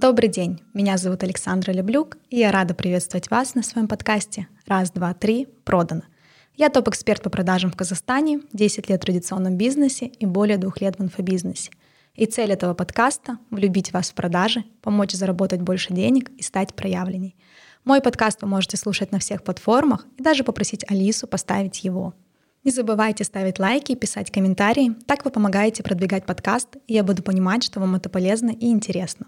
Добрый день, меня зовут Александра Леблюк, и я рада приветствовать вас на своем подкасте «Раз, два, три, продано». Я топ-эксперт по продажам в Казахстане, 10 лет в традиционном бизнесе и более двух лет в инфобизнесе. И цель этого подкаста — влюбить вас в продажи, помочь заработать больше денег и стать проявленней. Мой подкаст вы можете слушать на всех платформах и даже попросить Алису поставить его. Не забывайте ставить лайки и писать комментарии. Так вы помогаете продвигать подкаст, и я буду понимать, что вам это полезно и интересно.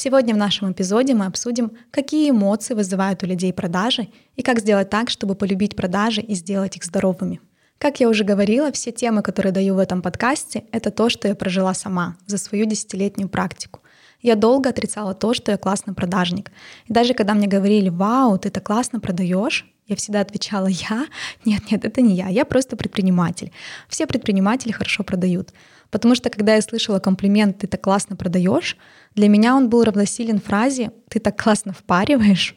Сегодня в нашем эпизоде мы обсудим, какие эмоции вызывают у людей продажи и как сделать так, чтобы полюбить продажи и сделать их здоровыми. Как я уже говорила, все темы, которые даю в этом подкасте, это то, что я прожила сама за свою десятилетнюю практику. Я долго отрицала то, что я классный продажник. И даже когда мне говорили, вау, ты так классно продаешь, я всегда отвечала, я? Нет, нет, это не я, я просто предприниматель. Все предприниматели хорошо продают. Потому что когда я слышала комплимент «ты так классно продаешь», для меня он был равносилен фразе «ты так классно впариваешь».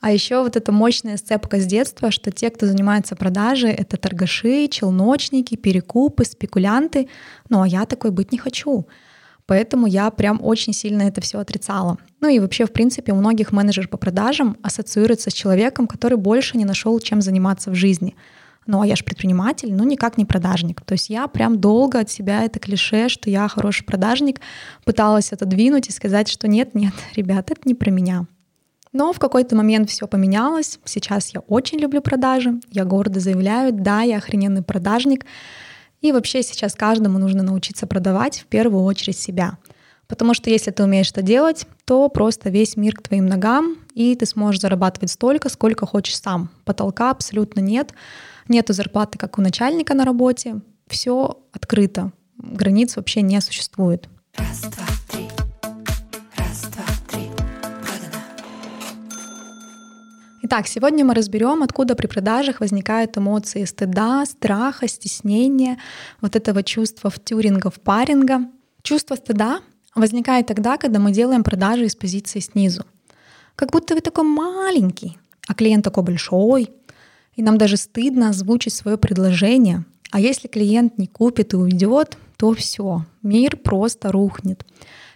А еще вот эта мощная сцепка с детства, что те, кто занимается продажей, это торгаши, челночники, перекупы, спекулянты. Ну а я такой быть не хочу. Поэтому я прям очень сильно это все отрицала. Ну и вообще, в принципе, у многих менеджер по продажам ассоциируется с человеком, который больше не нашел, чем заниматься в жизни. Ну, а я же предприниматель, ну, никак не продажник. То есть я прям долго от себя это клише, что я хороший продажник, пыталась отодвинуть и сказать, что нет, нет, ребят, это не про меня. Но в какой-то момент все поменялось. Сейчас я очень люблю продажи. Я гордо заявляю, да, я охрененный продажник. И вообще сейчас каждому нужно научиться продавать в первую очередь себя. Потому что если ты умеешь это делать, то просто весь мир к твоим ногам, и ты сможешь зарабатывать столько, сколько хочешь сам. Потолка абсолютно нет. Нету зарплаты, как у начальника на работе. Все открыто. Границ вообще не существует. Раз, два, три. Итак, сегодня мы разберем, откуда при продажах возникают эмоции стыда, страха, стеснения, вот этого чувства в тюринга, в паринга. Чувство стыда возникает тогда, когда мы делаем продажи из позиции снизу. Как будто вы такой маленький, а клиент такой большой, и нам даже стыдно озвучить свое предложение. А если клиент не купит и уйдет, то все, мир просто рухнет.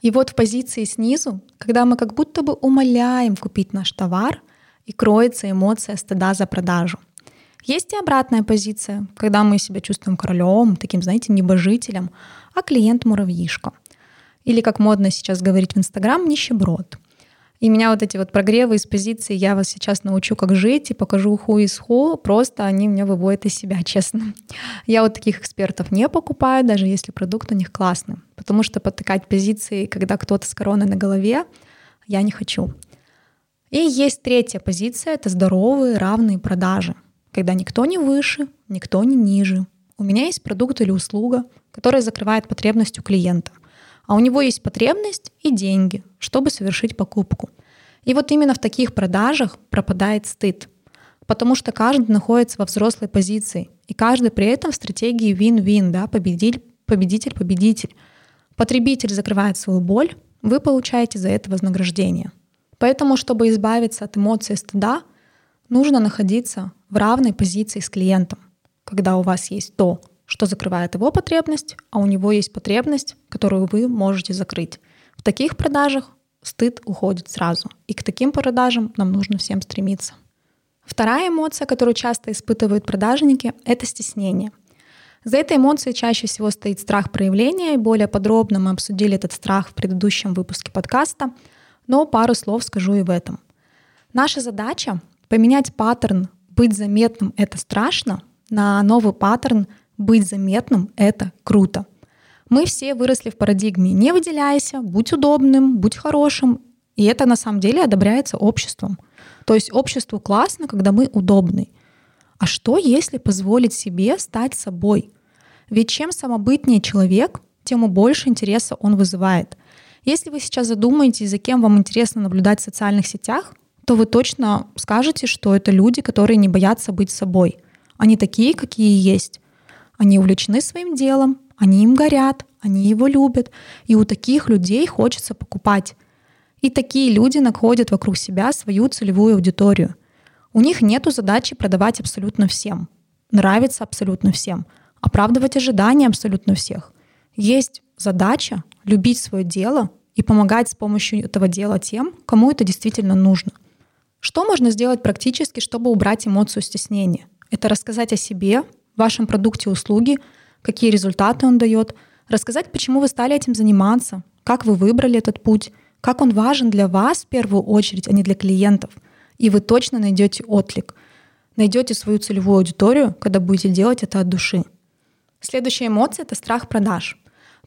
И вот в позиции снизу, когда мы как будто бы умоляем купить наш товар, и кроется эмоция стыда за продажу. Есть и обратная позиция, когда мы себя чувствуем королем, таким, знаете, небожителем, а клиент муравьишка. Или, как модно сейчас говорить в Инстаграм, нищеброд. И меня вот эти вот прогревы из позиции «я вас сейчас научу, как жить» и покажу ху из ху, просто они меня выводят из себя, честно. Я вот таких экспертов не покупаю, даже если продукт у них классный. Потому что подтыкать позиции, когда кто-то с короной на голове, я не хочу. И есть третья позиция — это здоровые, равные продажи, когда никто не выше, никто не ниже. У меня есть продукт или услуга, которая закрывает потребность у клиента, а у него есть потребность и деньги, чтобы совершить покупку. И вот именно в таких продажах пропадает стыд, потому что каждый находится во взрослой позиции, и каждый при этом в стратегии win-win, да, победитель, победитель, победитель. Потребитель закрывает свою боль, вы получаете за это вознаграждение — Поэтому, чтобы избавиться от эмоций стыда, нужно находиться в равной позиции с клиентом, когда у вас есть то, что закрывает его потребность, а у него есть потребность, которую вы можете закрыть. В таких продажах стыд уходит сразу. И к таким продажам нам нужно всем стремиться. Вторая эмоция, которую часто испытывают продажники, это стеснение. За этой эмоцией чаще всего стоит страх проявления, и более подробно мы обсудили этот страх в предыдущем выпуске подкаста — но пару слов скажу и в этом. Наша задача — поменять паттерн «быть заметным — это страшно» на новый паттерн «быть заметным — это круто». Мы все выросли в парадигме «не выделяйся», «будь удобным», «будь хорошим», и это на самом деле одобряется обществом. То есть обществу классно, когда мы удобны. А что, если позволить себе стать собой? Ведь чем самобытнее человек, тем больше интереса он вызывает. Если вы сейчас задумаетесь, за кем вам интересно наблюдать в социальных сетях, то вы точно скажете, что это люди, которые не боятся быть собой. Они такие, какие есть. Они увлечены своим делом, они им горят, они его любят. И у таких людей хочется покупать. И такие люди находят вокруг себя свою целевую аудиторию. У них нет задачи продавать абсолютно всем, нравиться абсолютно всем, оправдывать ожидания абсолютно всех. Есть задача любить свое дело и помогать с помощью этого дела тем, кому это действительно нужно. Что можно сделать практически, чтобы убрать эмоцию стеснения? Это рассказать о себе, вашем продукте услуги, какие результаты он дает, рассказать, почему вы стали этим заниматься, как вы выбрали этот путь, как он важен для вас в первую очередь, а не для клиентов. И вы точно найдете отклик, найдете свою целевую аудиторию, когда будете делать это от души. Следующая эмоция — это страх продаж.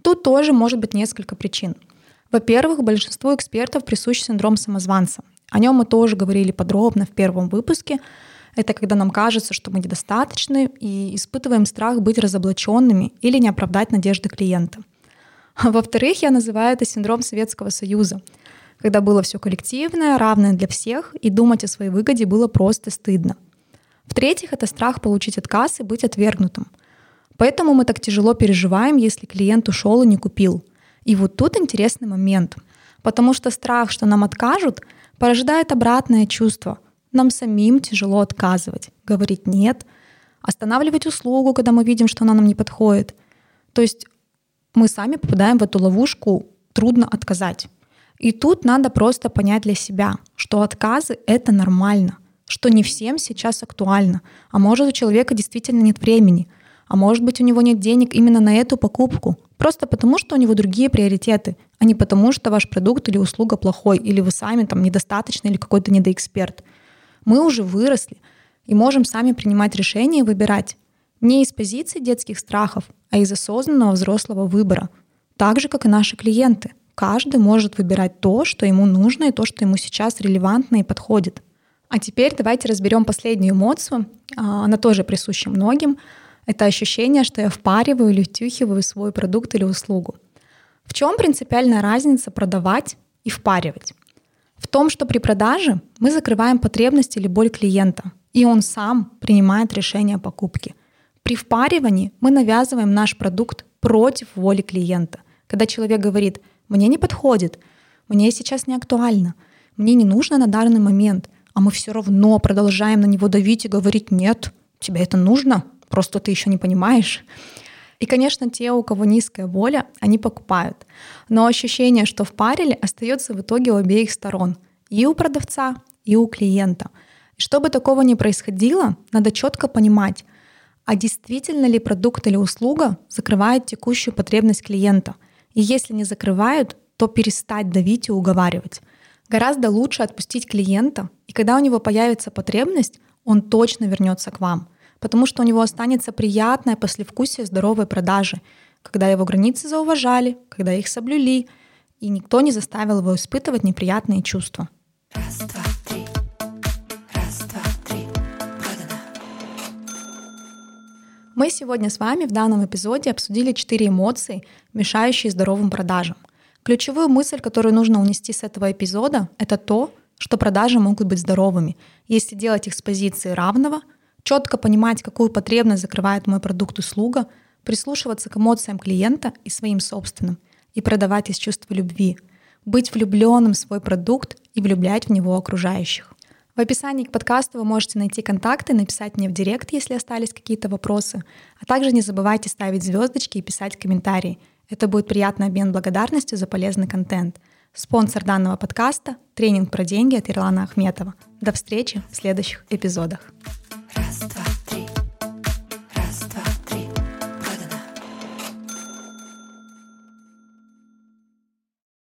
Тут тоже может быть несколько причин. Во-первых, большинству экспертов присущ синдром самозванца. О нем мы тоже говорили подробно в первом выпуске. Это когда нам кажется, что мы недостаточны и испытываем страх быть разоблаченными или не оправдать надежды клиента. Во-вторых, я называю это синдром Советского Союза, когда было все коллективное, равное для всех, и думать о своей выгоде было просто стыдно. В-третьих, это страх получить отказ и быть отвергнутым — Поэтому мы так тяжело переживаем, если клиент ушел и не купил. И вот тут интересный момент. Потому что страх, что нам откажут, порождает обратное чувство. Нам самим тяжело отказывать, говорить «нет», останавливать услугу, когда мы видим, что она нам не подходит. То есть мы сами попадаем в эту ловушку «трудно отказать». И тут надо просто понять для себя, что отказы — это нормально, что не всем сейчас актуально, а может у человека действительно нет времени — а может быть, у него нет денег именно на эту покупку, просто потому, что у него другие приоритеты, а не потому, что ваш продукт или услуга плохой, или вы сами там недостаточный или какой-то недоэксперт. Мы уже выросли и можем сами принимать решения и выбирать. Не из позиции детских страхов, а из осознанного взрослого выбора. Так же, как и наши клиенты. Каждый может выбирать то, что ему нужно, и то, что ему сейчас релевантно и подходит. А теперь давайте разберем последнюю эмоцию. А, она тоже присуща многим — это ощущение, что я впариваю или втюхиваю свой продукт или услугу. В чем принципиальная разница продавать и впаривать? В том, что при продаже мы закрываем потребность или боль клиента, и он сам принимает решение о покупке. При впаривании мы навязываем наш продукт против воли клиента. Когда человек говорит, мне не подходит, мне сейчас не актуально, мне не нужно на данный момент, а мы все равно продолжаем на него давить и говорить, нет, тебе это нужно, просто ты еще не понимаешь. И, конечно, те, у кого низкая воля, они покупают. Но ощущение, что впарили, остается в итоге у обеих сторон. И у продавца, и у клиента. И чтобы такого не происходило, надо четко понимать, а действительно ли продукт или услуга закрывает текущую потребность клиента. И если не закрывают, то перестать давить и уговаривать. Гораздо лучше отпустить клиента, и когда у него появится потребность, он точно вернется к вам потому что у него останется приятное послевкусие здоровой продажи, когда его границы зауважали, когда их соблюли, и никто не заставил его испытывать неприятные чувства. Раз, два, три. Раз, два, три. Продано. Мы сегодня с вами в данном эпизоде обсудили четыре эмоции, мешающие здоровым продажам. Ключевую мысль, которую нужно унести с этого эпизода, это то, что продажи могут быть здоровыми, если делать их с позиции равного – четко понимать, какую потребность закрывает мой продукт-услуга, прислушиваться к эмоциям клиента и своим собственным, и продавать из чувства любви, быть влюбленным в свой продукт и влюблять в него окружающих. В описании к подкасту вы можете найти контакты, написать мне в директ, если остались какие-то вопросы, а также не забывайте ставить звездочки и писать комментарии. Это будет приятный обмен благодарностью за полезный контент. Спонсор данного подкаста — тренинг про деньги от Ирлана Ахметова. До встречи в следующих эпизодах.